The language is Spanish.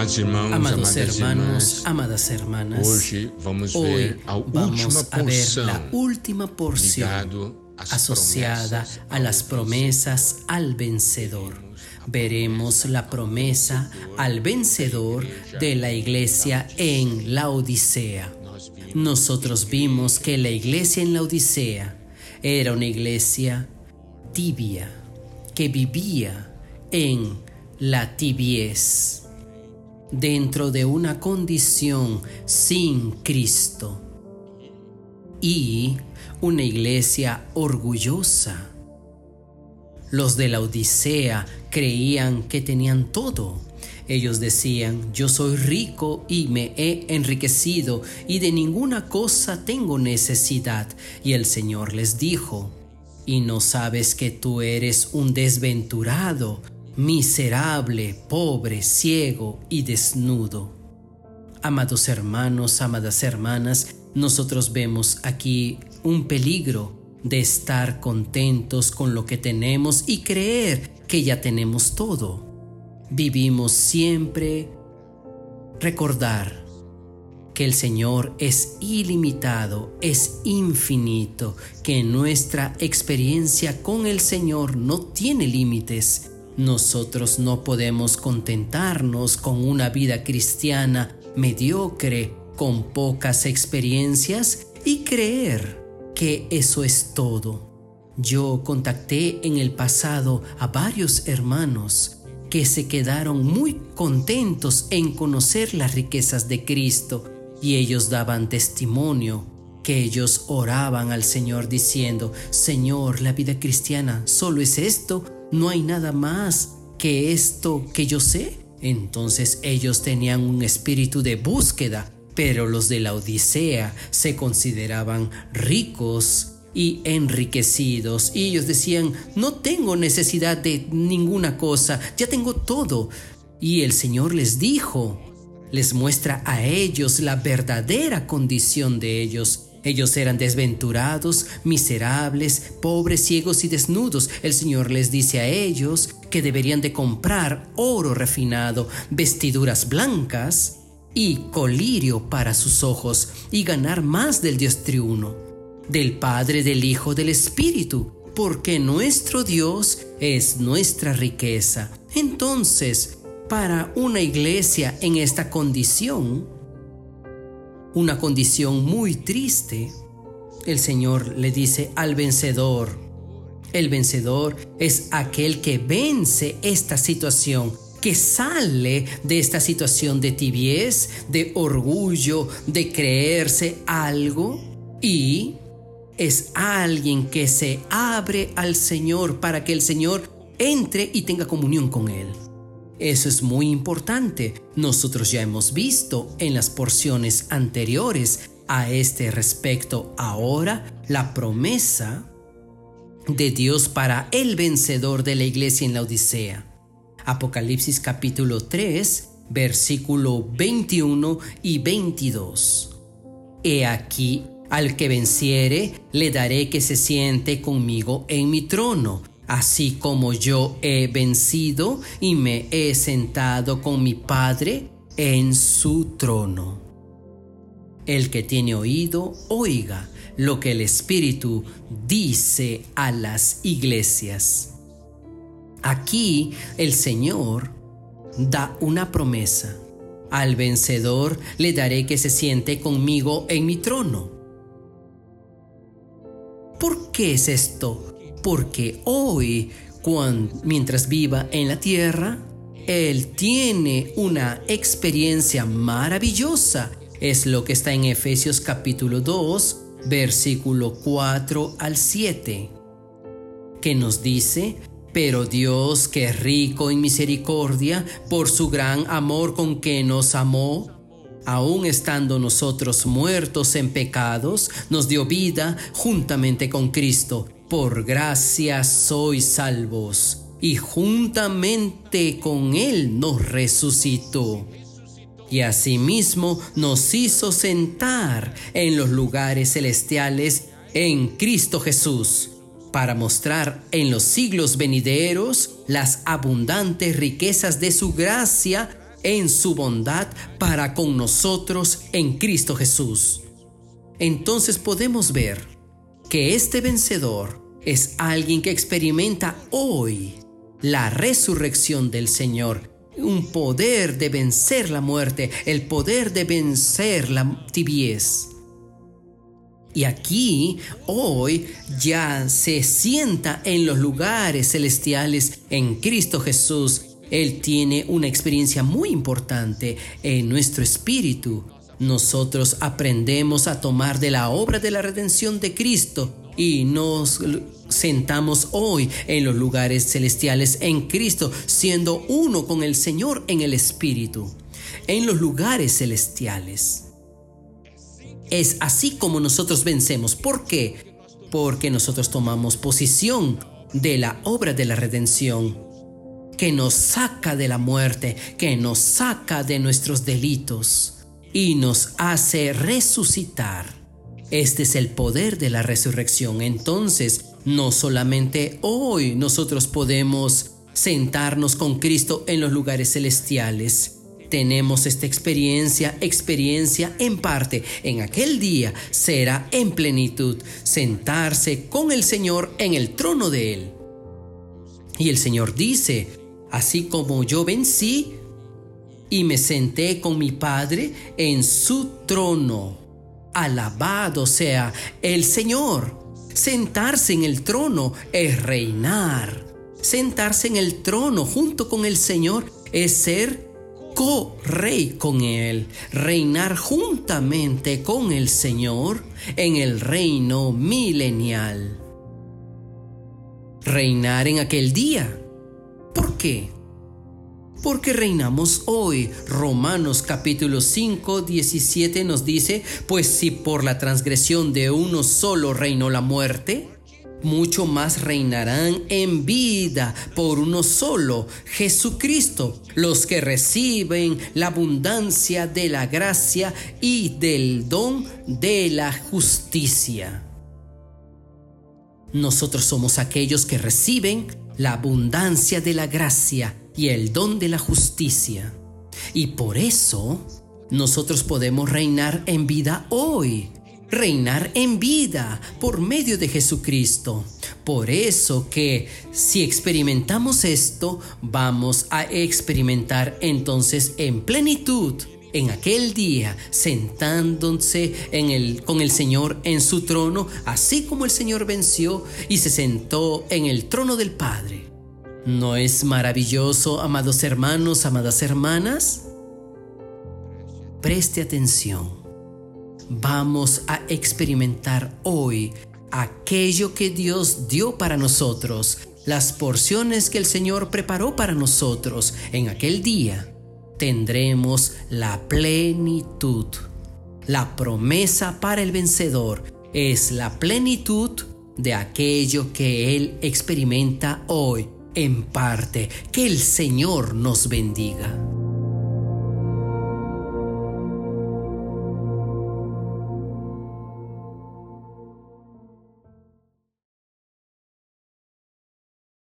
Amados irmãos, Amados amadas hermanos, irmãs, amadas hermanas, hoje vamos hoy vamos a ver la última porción asociada a las promesas al vencedor. Veremos la promesa al vencedor de la iglesia en la Odisea. Nosotros vimos que la iglesia en la Odisea era una iglesia tibia, que vivía en la tibiez, dentro de una condición sin Cristo, y una iglesia orgullosa. Los de la Odisea creían que tenían todo. Ellos decían, yo soy rico y me he enriquecido y de ninguna cosa tengo necesidad. Y el Señor les dijo, y no sabes que tú eres un desventurado, miserable, pobre, ciego y desnudo. Amados hermanos, amadas hermanas, nosotros vemos aquí un peligro de estar contentos con lo que tenemos y creer que ya tenemos todo. Vivimos siempre recordar que el Señor es ilimitado, es infinito, que nuestra experiencia con el Señor no tiene límites. Nosotros no podemos contentarnos con una vida cristiana mediocre, con pocas experiencias y creer que eso es todo. Yo contacté en el pasado a varios hermanos que se quedaron muy contentos en conocer las riquezas de Cristo y ellos daban testimonio que ellos oraban al Señor diciendo, Señor, la vida cristiana solo es esto, no hay nada más que esto que yo sé. Entonces ellos tenían un espíritu de búsqueda, pero los de la Odisea se consideraban ricos y enriquecidos. Y ellos decían, no tengo necesidad de ninguna cosa, ya tengo todo. Y el Señor les dijo, les muestra a ellos la verdadera condición de ellos. Ellos eran desventurados, miserables, pobres, ciegos y desnudos. El Señor les dice a ellos que deberían de comprar oro refinado, vestiduras blancas y colirio para sus ojos y ganar más del Dios triuno, del Padre, del Hijo, del Espíritu, porque nuestro Dios es nuestra riqueza. Entonces, para una iglesia en esta condición, una condición muy triste, el Señor le dice al vencedor, el vencedor es aquel que vence esta situación, que sale de esta situación de tibiez, de orgullo, de creerse algo y es alguien que se abre al Señor para que el Señor entre y tenga comunión con Él. Eso es muy importante. Nosotros ya hemos visto en las porciones anteriores a este respecto ahora la promesa de Dios para el vencedor de la iglesia en la Odisea. Apocalipsis capítulo 3, versículo 21 y 22. He aquí, al que venciere, le daré que se siente conmigo en mi trono así como yo he vencido y me he sentado con mi Padre en su trono. El que tiene oído, oiga lo que el Espíritu dice a las iglesias. Aquí el Señor da una promesa. Al vencedor le daré que se siente conmigo en mi trono. ¿Por qué es esto? Porque hoy, cuando, mientras viva en la tierra, Él tiene una experiencia maravillosa. Es lo que está en Efesios capítulo 2, versículo 4 al 7, que nos dice, pero Dios, que es rico en misericordia, por su gran amor con que nos amó, aun estando nosotros muertos en pecados, nos dio vida juntamente con Cristo por gracia sois salvos, y juntamente con Él nos resucitó. Y asimismo nos hizo sentar en los lugares celestiales en Cristo Jesús, para mostrar en los siglos venideros las abundantes riquezas de su gracia en su bondad para con nosotros en Cristo Jesús. Entonces podemos ver que este vencedor es alguien que experimenta hoy la resurrección del Señor, un poder de vencer la muerte, el poder de vencer la tibiez. Y aquí, hoy, ya se sienta en los lugares celestiales en Cristo Jesús. Él tiene una experiencia muy importante en nuestro espíritu. Nosotros aprendemos a tomar de la obra de la redención de Cristo y nos sentamos hoy en los lugares celestiales en Cristo, siendo uno con el Señor en el Espíritu, en los lugares celestiales. Es así como nosotros vencemos. ¿Por qué? Porque nosotros tomamos posición de la obra de la redención que nos saca de la muerte, que nos saca de nuestros delitos y nos hace resucitar. Este es el poder de la resurrección. Entonces, no solamente hoy nosotros podemos sentarnos con Cristo en los lugares celestiales, tenemos esta experiencia, experiencia en parte. En aquel día será en plenitud sentarse con el Señor en el trono de Él. Y el Señor dice, así como yo vencí y me senté con mi Padre en su trono. Alabado sea el Señor. Sentarse en el trono es reinar. Sentarse en el trono junto con el Señor es ser co-rey con Él, reinar juntamente con el Señor en el reino milenial. Reinar en aquel día. ¿Por qué? Porque reinamos hoy. Romanos capítulo 5, 17 nos dice, pues si por la transgresión de uno solo reinó la muerte, mucho más reinarán en vida por uno solo, Jesucristo, los que reciben la abundancia de la gracia y del don de la justicia. Nosotros somos aquellos que reciben la abundancia de la gracia y el don de la justicia. Y por eso nosotros podemos reinar en vida hoy reinar en vida por medio de Jesucristo. Por eso que si experimentamos esto, vamos a experimentar entonces en plenitud en aquel día, sentándose con el Señor en su trono, así como el Señor venció y se sentó en el trono del Padre. ¿No es maravilloso, amados hermanos, amadas hermanas? Preste atención vamos a experimentar hoy aquello que Dios dio para nosotros, las porciones que el Señor preparó para nosotros en aquel día, tendremos la plenitud. La promesa para el vencedor es la plenitud de aquello que Él experimenta hoy en parte. Que el Señor nos bendiga.